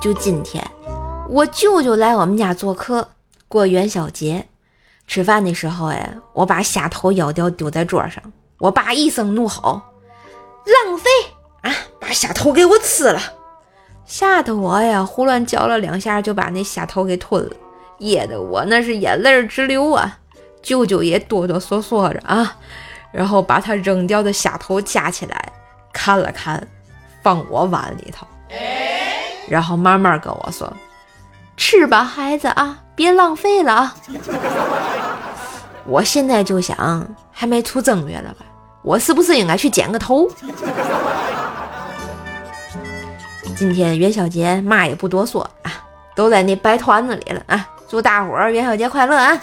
就今天，我舅舅来我们家做客，过元宵节。吃饭的时候，哎，我把虾头咬掉丢在桌上，我爸一声怒吼：“浪费啊！把虾头给我吃了！”吓得我呀，胡乱嚼了两下，就把那虾头给吞了，噎得我那是眼泪直流啊！舅舅也哆哆嗦嗦着啊，然后把他扔掉的虾头夹起来看了看，放我碗里头，然后慢慢跟我说：“吃吧，孩子啊，别浪费了啊！” 我现在就想，还没出正月了吧？我是不是应该去剪个头？今天元宵节，嘛也不多说啊，都在那白团子里了啊！祝大伙儿元宵节快乐啊！